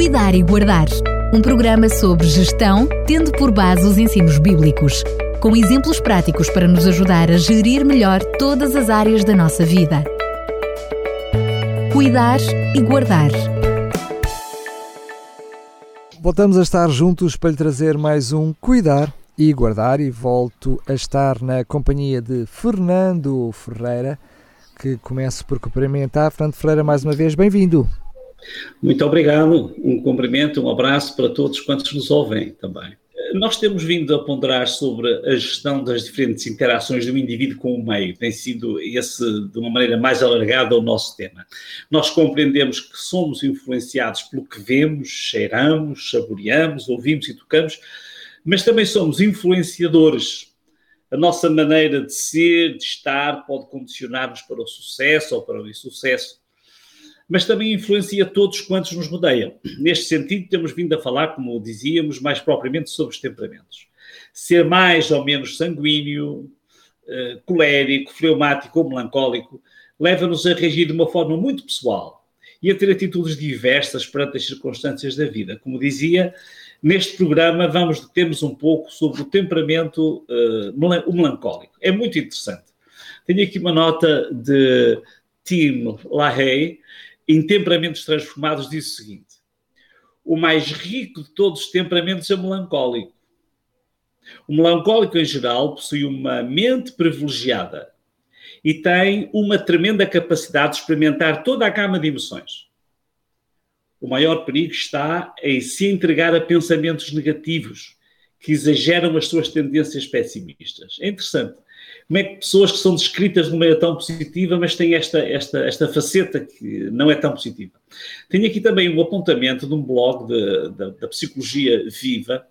Cuidar e Guardar, um programa sobre gestão, tendo por base os ensinos bíblicos, com exemplos práticos para nos ajudar a gerir melhor todas as áreas da nossa vida. Cuidar e Guardar. Voltamos a estar juntos para lhe trazer mais um Cuidar e Guardar e volto a estar na companhia de Fernando Ferreira, que começo por cumprimentar. Fernando Ferreira, mais uma vez, bem-vindo. Muito obrigado, um cumprimento, um abraço para todos quantos nos ouvem também. Nós temos vindo a ponderar sobre a gestão das diferentes interações do indivíduo com o meio, tem sido esse, de uma maneira mais alargada, o nosso tema. Nós compreendemos que somos influenciados pelo que vemos, cheiramos, saboreamos, ouvimos e tocamos, mas também somos influenciadores. A nossa maneira de ser, de estar, pode condicionar-nos para o sucesso ou para o insucesso mas também influencia todos quantos nos rodeiam. Neste sentido, temos vindo a falar, como dizíamos, mais propriamente sobre os temperamentos. Ser mais ou menos sanguíneo, eh, colérico, fleumático ou melancólico leva-nos a reagir de uma forma muito pessoal e a ter atitudes diversas perante as circunstâncias da vida. Como dizia, neste programa vamos deter-nos um pouco sobre o temperamento uh, melancólico. É muito interessante. Tenho aqui uma nota de Tim LaHaye, em Temperamentos Transformados, diz o seguinte: o mais rico de todos os temperamentos é o melancólico. O melancólico, em geral, possui uma mente privilegiada e tem uma tremenda capacidade de experimentar toda a gama de emoções. O maior perigo está em se entregar a pensamentos negativos que exageram as suas tendências pessimistas. É interessante como é que pessoas que são descritas de maneira tão positiva, mas têm esta, esta, esta faceta que não é tão positiva. Tenho aqui também um apontamento de um blog de, de, da Psicologia Viva,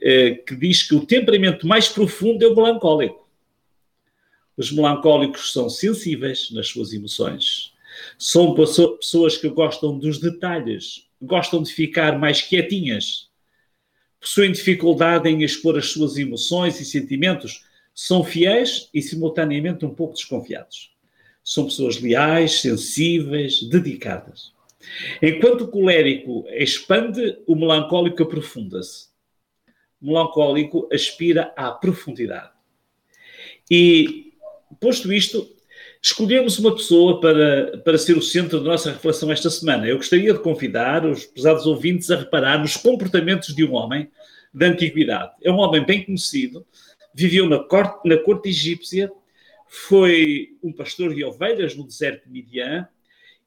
eh, que diz que o temperamento mais profundo é o melancólico. Os melancólicos são sensíveis nas suas emoções. São pessoas que gostam dos detalhes, gostam de ficar mais quietinhas, possuem dificuldade em expor as suas emoções e sentimentos, são fiéis e simultaneamente um pouco desconfiados. São pessoas leais, sensíveis, dedicadas. Enquanto o colérico expande, o melancólico aprofunda-se. O melancólico aspira à profundidade. E, posto isto, escolhemos uma pessoa para, para ser o centro da nossa reflexão esta semana. Eu gostaria de convidar os pesados ouvintes a reparar nos comportamentos de um homem da antiguidade. É um homem bem conhecido, viveu na corte, na corte egípcia, foi um pastor de ovelhas no deserto de Midian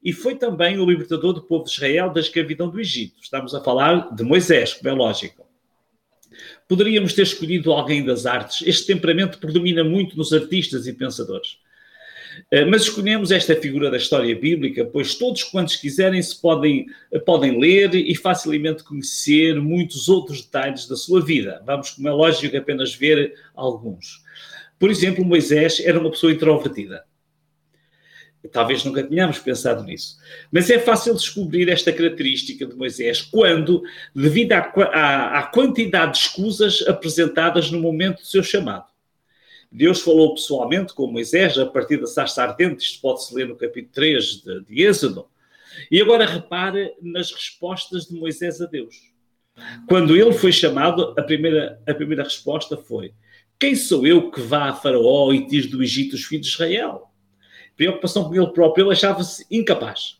e foi também o libertador do povo de Israel da escravidão do Egito. Estamos a falar de Moisés, como é lógico. Poderíamos ter escolhido alguém das artes. Este temperamento predomina muito nos artistas e pensadores. Eh, mas escolhemos esta figura da história bíblica, pois todos quantos quiserem se podem, podem ler e facilmente conhecer muitos outros detalhes da sua vida. Vamos, como é lógico, apenas ver alguns. Por exemplo, Moisés era uma pessoa introvertida. Talvez nunca tenhamos pensado nisso. Mas é fácil descobrir esta característica de Moisés quando, devido à, à, à quantidade de escusas apresentadas no momento do seu chamado. Deus falou pessoalmente com Moisés a partir da sarça ardente, isto pode-se ler no capítulo 3 de, de Êxodo. E agora repare nas respostas de Moisés a Deus. Quando ele foi chamado, a primeira, a primeira resposta foi: Quem sou eu que vá a Faraó e tire do Egito os filhos de Israel? Preocupação com ele próprio, ele achava-se incapaz.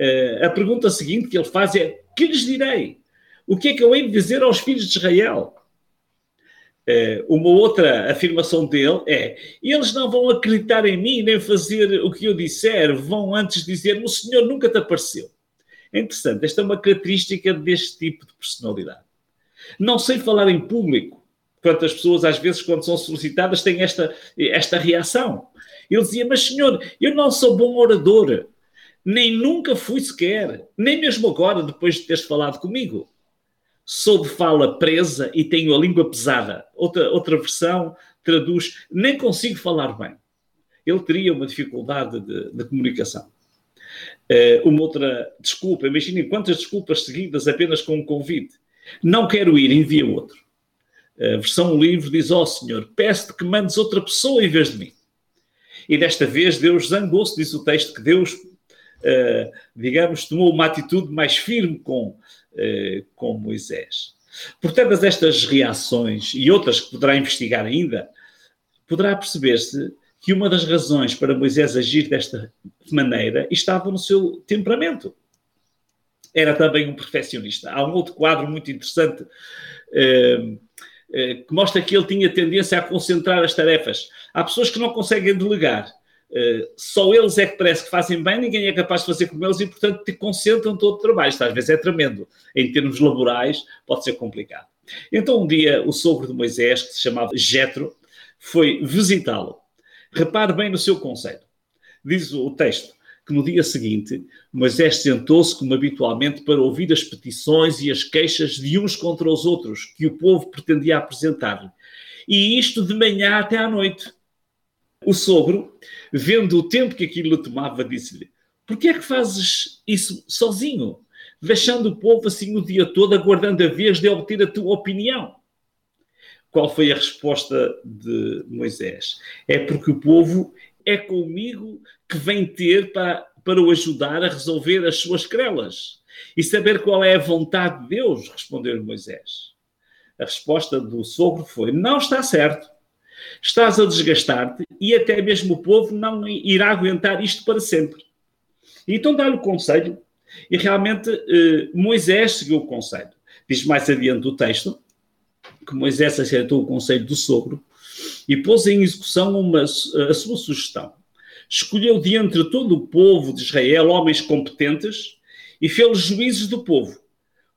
Uh, a pergunta seguinte que ele faz é: Que lhes direi? O que é que eu hei de dizer aos filhos de Israel? Uh, uma outra afirmação dele é: eles não vão acreditar em mim nem fazer o que eu disser, vão antes dizer: o Senhor nunca te apareceu. É interessante, esta é uma característica deste tipo de personalidade. Não sei falar em público. Quantas pessoas, às vezes, quando são solicitadas, têm esta, esta reação. Ele dizia: Mas, Senhor, eu não sou bom orador, nem nunca fui sequer, nem mesmo agora, depois de teres falado comigo sou de fala presa e tenho a língua pesada. Outra, outra versão traduz, nem consigo falar bem. Ele teria uma dificuldade de, de comunicação. Uh, uma outra desculpa, imaginem quantas desculpas seguidas apenas com um convite. Não quero ir, envia outro. A versão livre diz: Ó oh, Senhor, peço-te que mandes outra pessoa em vez de mim. E desta vez Deus zangou-se, diz o texto, que Deus uh, digamos, tomou uma atitude mais firme com, uh, com Moisés. Por todas estas reações e outras que poderá investigar ainda, poderá perceber-se que uma das razões para Moisés agir desta maneira estava no seu temperamento. Era também um perfeccionista. Há um outro quadro muito interessante eh, eh, que mostra que ele tinha tendência a concentrar as tarefas. Há pessoas que não conseguem delegar. Uh, só eles é que parece que fazem bem, ninguém é capaz de fazer como eles e, portanto, te concentram todo o trabalho. Isto às vezes é tremendo. Em termos laborais, pode ser complicado. Então, um dia, o sogro de Moisés, que se chamava Jetro, foi visitá-lo. Repare bem no seu conselho. Diz o texto que no dia seguinte Moisés sentou-se como habitualmente para ouvir as petições e as queixas de uns contra os outros que o povo pretendia apresentar-lhe. E isto de manhã até à noite. O sogro, vendo o tempo que aquilo tomava, disse-lhe: Por que é que fazes isso sozinho, deixando o povo assim o dia todo aguardando a vez de obter a tua opinião? Qual foi a resposta de Moisés? É porque o povo é comigo que vem ter para, para o ajudar a resolver as suas crelas e saber qual é a vontade de Deus, respondeu Moisés. A resposta do sogro foi: Não está certo. Estás a desgastar-te e até mesmo o povo não irá aguentar isto para sempre. Então dá-lhe o conselho e realmente eh, Moisés seguiu o conselho. Diz mais adiante o texto que Moisés aceitou o conselho do sogro e pôs em execução uma, a sua sugestão. Escolheu de entre todo o povo de Israel homens competentes e fez juízes do povo,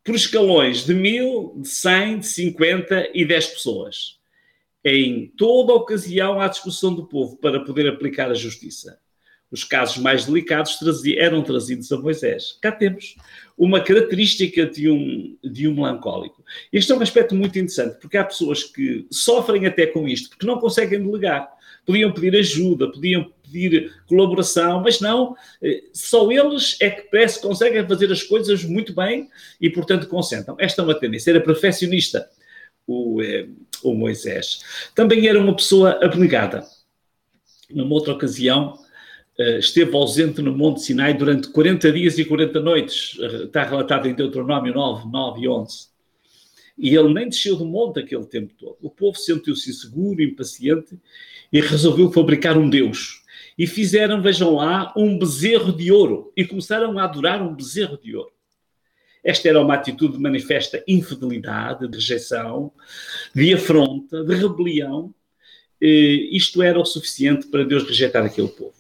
por escalões de mil, de cem, de cinquenta e dez pessoas, em toda ocasião à discussão do povo para poder aplicar a justiça. Os casos mais delicados eram trazidos a Moisés. Cá temos uma característica de um, de um melancólico. Este é um aspecto muito interessante, porque há pessoas que sofrem até com isto, porque não conseguem delegar. Podiam pedir ajuda, podiam pedir colaboração, mas não, eh, só eles é que parece conseguem fazer as coisas muito bem e, portanto, concentram. Esta é uma tendência. Era perfeccionista o, eh, o Moisés. Também era uma pessoa abnegada. Numa outra ocasião, eh, esteve ausente no Monte Sinai durante 40 dias e 40 noites. Está relatado em Deuteronômio 9, 9 e 11. E ele nem desceu do monte aquele tempo todo. O povo sentiu-se inseguro, impaciente e resolveu fabricar um Deus. E fizeram, vejam lá, um bezerro de ouro. E começaram a adorar um bezerro de ouro. Esta era uma atitude de manifesta infidelidade, de rejeição, de afronta, de rebelião. Eh, isto era o suficiente para Deus rejeitar aquele povo.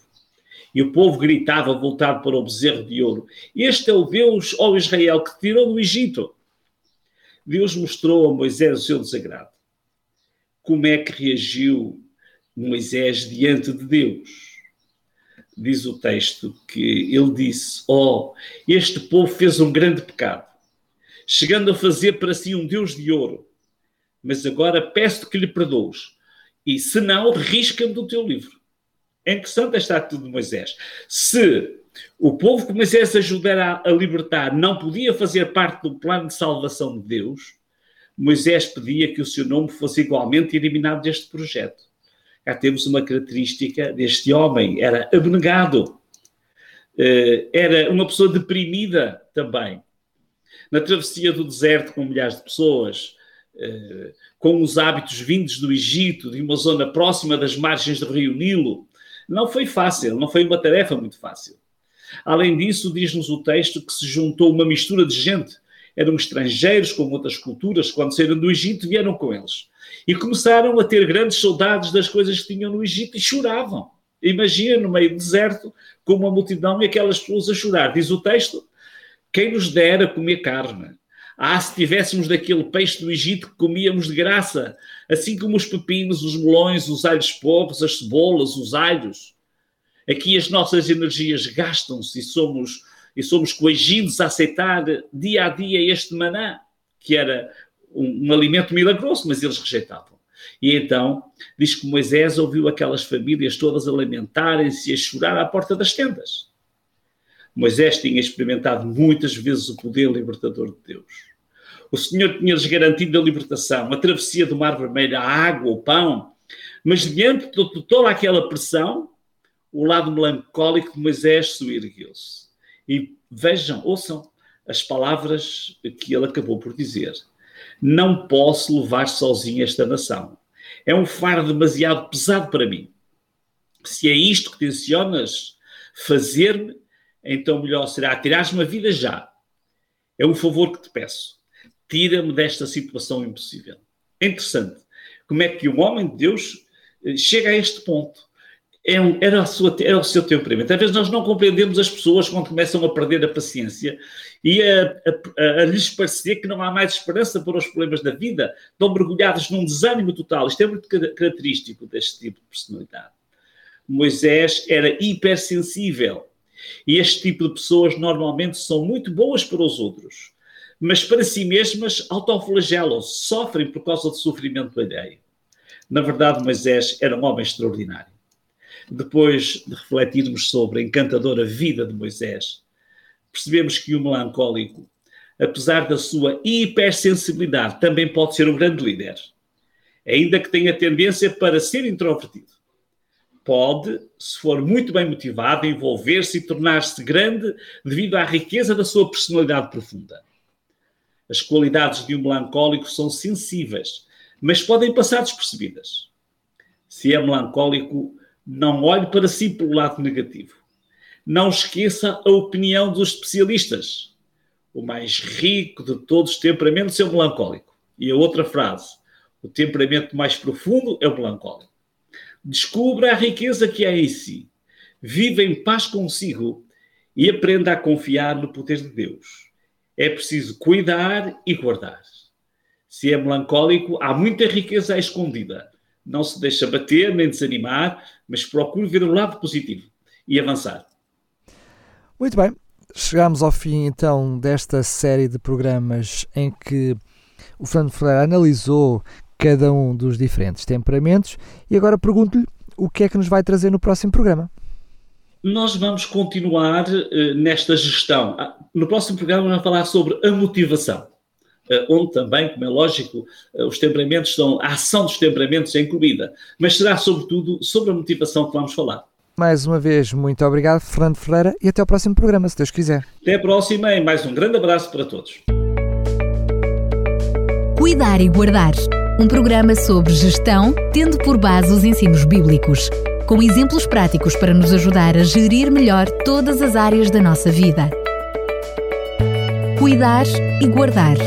E o povo gritava, voltado para o bezerro de ouro: Este é o Deus, ó Israel, que tirou do Egito. Deus mostrou a Moisés o seu desagrado. Como é que reagiu Moisés diante de Deus? Diz o texto que ele disse: oh, este povo fez um grande pecado, chegando a fazer para si um Deus de ouro. Mas agora peço-te que lhe perdoes, e se não, risca-me do teu livro. É interessante esta atitude de Moisés. Se o povo que Moisés ajudará a libertar não podia fazer parte do plano de salvação de Deus, Moisés pedia que o seu nome fosse igualmente eliminado deste projeto. Cá temos uma característica deste homem, era abnegado, eh, era uma pessoa deprimida também. Na travessia do deserto com milhares de pessoas, eh, com os hábitos vindos do Egito, de uma zona próxima das margens do rio Nilo, não foi fácil, não foi uma tarefa muito fácil. Além disso, diz-nos o texto que se juntou uma mistura de gente. Eram estrangeiros com outras culturas, quando saíram do Egito, vieram com eles. E começaram a ter grandes saudades das coisas que tinham no Egito e choravam. Imagina no meio do deserto, com uma multidão e aquelas pessoas a chorar. Diz o texto: quem nos dera comer carne ah, se tivéssemos daquele peixe do Egito que comíamos de graça, assim como os pepinos, os melões, os alhos povos, as cebolas, os alhos. Aqui as nossas energias gastam-se e somos, e somos coagidos a aceitar dia a dia este maná, que era um, um alimento milagroso, mas eles rejeitavam. E então, diz que Moisés ouviu aquelas famílias todas a lamentarem-se e a chorar à porta das tendas. Moisés tinha experimentado muitas vezes o poder libertador de Deus. O Senhor tinha-lhes garantido a libertação, a travessia do Mar Vermelho, a água, o pão. Mas diante de toda aquela pressão, o lado melancólico de Moisés se ergueu-se. E vejam, ouçam as palavras que ele acabou por dizer. Não posso levar sozinho esta nação. É um fardo demasiado pesado para mim. Se é isto que tensionas fazer-me, então melhor será tirar-me a vida já. É um favor que te peço. Tira-me desta situação impossível. É interessante como é que um homem de Deus eh, chega a este ponto. É um, era, sua, era, o seu temperamento. Às vezes nós não compreendemos as pessoas quando começam a perder a paciência e a, a, a, lhes parecer que não há mais esperança para os problemas da vida, estão mergulhados num desânimo total. Isto é muito característico deste tipo de personalidade. Moisés era hipersensível e este tipo de pessoas normalmente são muito boas para os outros, mas para si mesmas autoflagelam-se, sofrem por causa do sofrimento alheio. Na verdade, Moisés era um homem extraordinário. Depois de refletirmos sobre a encantadora vida de Moisés, percebemos que o melancólico, apesar da sua hipersensibilidade, também pode ser um grande líder, ainda que tenha tendência para ser introvertido. Pode, se for muito bem motivado, envolver-se e tornar-se grande devido à riqueza da sua personalidade profunda. As qualidades de um melancólico são sensíveis, mas podem passar despercebidas. Se é melancólico, não olhe para si pelo lado negativo. Não esqueça a opinião dos especialistas. O mais rico de todos os temperamentos é o melancólico. E a outra frase: o temperamento mais profundo é o melancólico. Descubra a riqueza que há em si. Viva em paz consigo e aprenda a confiar no poder de Deus é preciso cuidar e guardar. Se é melancólico, há muita riqueza escondida. Não se deixa bater nem desanimar, mas procure ver o lado positivo e avançar. Muito bem, chegamos ao fim então desta série de programas em que o Fernando Ferreira analisou cada um dos diferentes temperamentos e agora pergunto-lhe o que é que nos vai trazer no próximo programa nós vamos continuar uh, nesta gestão. Ah, no próximo programa vamos falar sobre a motivação, onde também, como é lógico, uh, os temperamentos são, a ação dos temperamentos é incluída, mas será sobretudo sobre a motivação que vamos falar. Mais uma vez, muito obrigado, Fernando Ferreira, e até ao próximo programa, se Deus quiser. Até a próxima e mais um grande abraço para todos. Cuidar e Guardar um programa sobre gestão, tendo por base os ensinos bíblicos com exemplos práticos para nos ajudar a gerir melhor todas as áreas da nossa vida. Cuidar e guardar